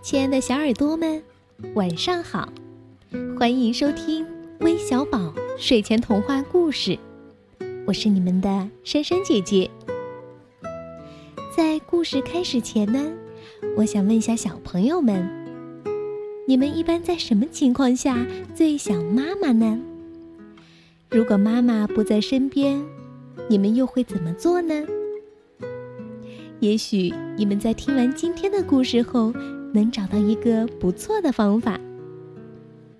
亲爱的小耳朵们，晚上好！欢迎收听微小宝睡前童话故事，我是你们的珊珊姐姐。在故事开始前呢，我想问一下小朋友们：你们一般在什么情况下最想妈妈呢？如果妈妈不在身边，你们又会怎么做呢？也许你们在听完今天的故事后，能找到一个不错的方法。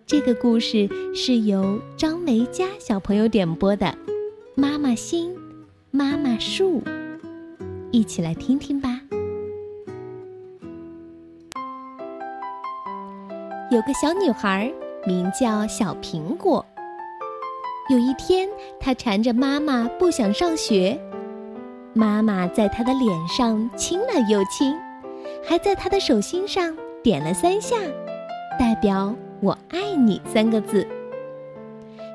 这个故事是由张维佳小朋友点播的，《妈妈心，妈妈树》，一起来听听吧。有个小女孩，名叫小苹果。有一天，她缠着妈妈不想上学。妈妈在她的脸上亲了又亲，还在他的手心上点了三下，代表“我爱你”三个字。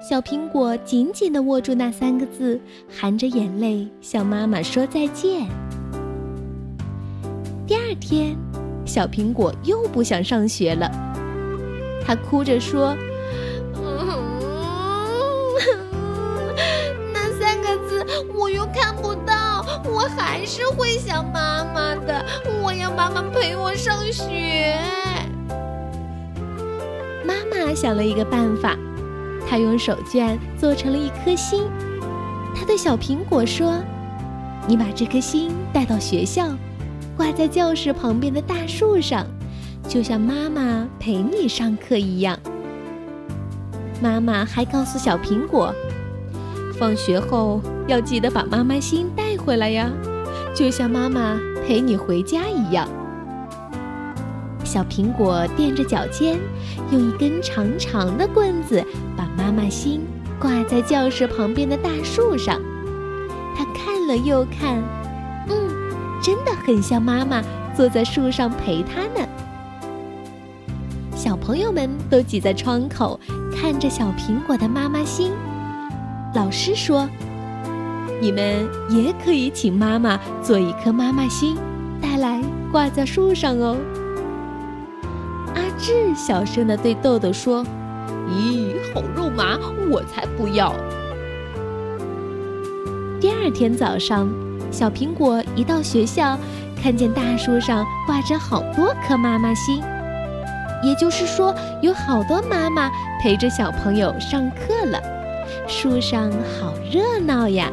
小苹果紧紧地握住那三个字，含着眼泪向妈妈说再见。第二天，小苹果又不想上学了，他哭着说：“我还是会想妈妈的，我要妈妈陪我上学。妈妈想了一个办法，她用手绢做成了一颗心。她对小苹果说：“你把这颗心带到学校，挂在教室旁边的大树上，就像妈妈陪你上课一样。”妈妈还告诉小苹果，放学后要记得把妈妈心带。回来呀，就像妈妈陪你回家一样。小苹果垫着脚尖，用一根长长的棍子把妈妈心挂在教室旁边的大树上。他看了又看，嗯，真的很像妈妈坐在树上陪他呢。小朋友们都挤在窗口看着小苹果的妈妈心。老师说。你们也可以请妈妈做一颗妈妈心，带来挂在树上哦。阿志小声地对豆豆说：“咦，好肉麻，我才不要。”第二天早上，小苹果一到学校，看见大树上挂着好多颗妈妈心，也就是说，有好多妈妈陪着小朋友上课了。树上好热闹呀！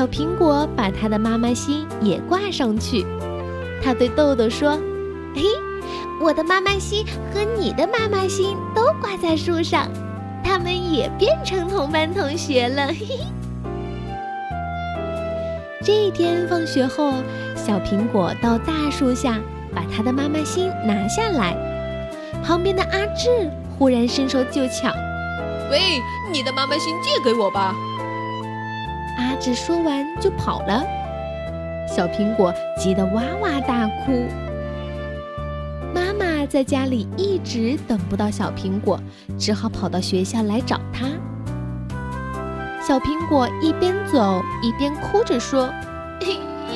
小苹果把它的妈妈心也挂上去，他对豆豆说：“嘿，我的妈妈心和你的妈妈心都挂在树上，他们也变成同班同学了。”嘿嘿。这一天放学后，小苹果到大树下把他的妈妈心拿下来，旁边的阿志忽然伸手就抢：“喂，你的妈妈心借给我吧。”阿志说完就跑了，小苹果急得哇哇大哭。妈妈在家里一直等不到小苹果，只好跑到学校来找他。小苹果一边走一边哭着说：“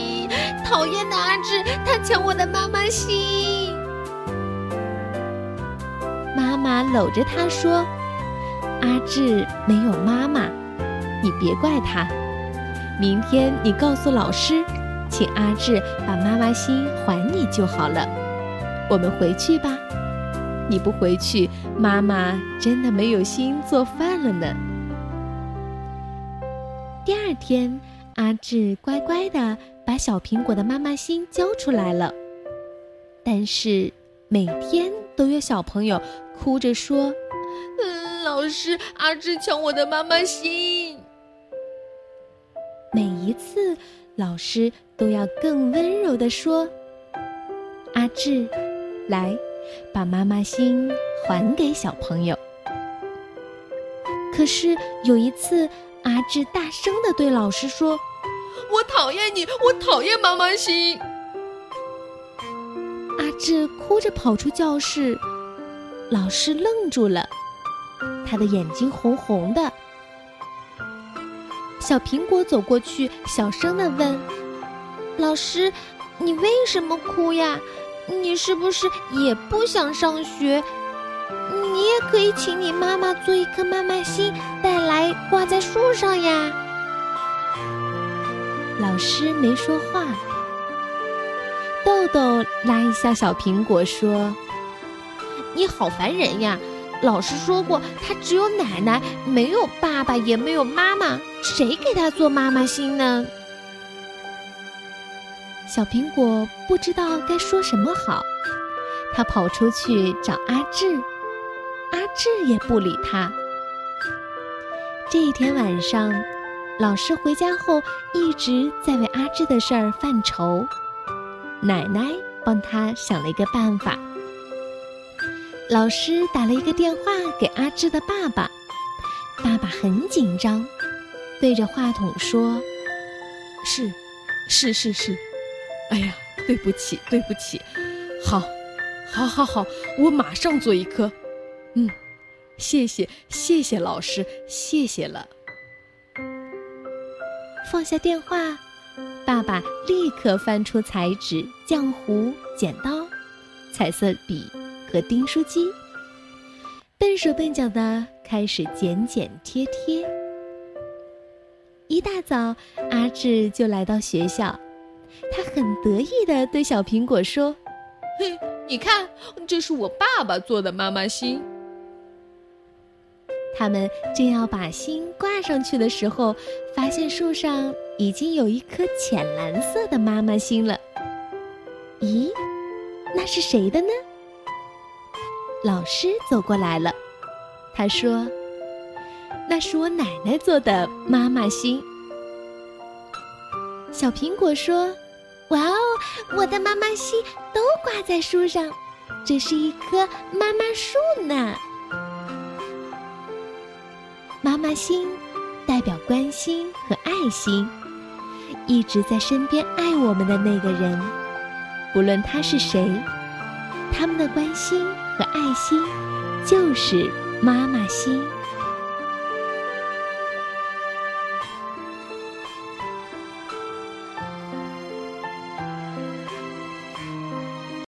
讨厌的阿志，他抢我的妈妈心。”妈妈搂着他说：“阿志没有妈妈，你别怪他。”明天你告诉老师，请阿志把妈妈心还你就好了。我们回去吧。你不回去，妈妈真的没有心做饭了呢。第二天，阿志乖乖的把小苹果的妈妈心交出来了，但是每天都有小朋友哭着说：“嗯，老师，阿志抢我的妈妈心。”每一次，老师都要更温柔地说：“阿志，来，把妈妈心还给小朋友。”可是有一次，阿志大声地对老师说：“我讨厌你，我讨厌妈妈心。”阿志哭着跑出教室，老师愣住了，他的眼睛红红的。小苹果走过去，小声地问：“老师，你为什么哭呀？你是不是也不想上学？你也可以请你妈妈做一颗妈妈心，带来挂在树上呀。”老师没说话。豆豆拉一下小苹果说：“你好烦人呀！老师说过，他只有奶奶，没有爸爸，也没有妈妈，谁给他做妈妈心呢？”小苹果不知道该说什么好，他跑出去找阿志，阿志也不理他。这一天晚上，老师回家后一直在为阿志的事儿犯愁。奶奶帮他想了一个办法。老师打了一个电话给阿志的爸爸，爸爸很紧张，对着话筒说：“是，是是是。”哎呀，对不起，对不起，好，好，好，好，我马上做一颗。嗯，谢谢，谢谢老师，谢谢了。放下电话，爸爸立刻翻出彩纸、浆糊、剪刀、彩色笔和订书机，笨手笨脚的开始剪剪贴贴。一大早，阿志就来到学校。他很得意的对小苹果说：“嘿，你看，这是我爸爸做的妈妈心。”他们正要把心挂上去的时候，发现树上已经有一颗浅蓝色的妈妈心了。咦，那是谁的呢？老师走过来了，他说：“那是我奶奶做的妈妈心。”小苹果说。哇哦，我的妈妈心都挂在树上，这是一棵妈妈树呢。妈妈心代表关心和爱心，一直在身边爱我们的那个人，不论他是谁，他们的关心和爱心就是妈妈心。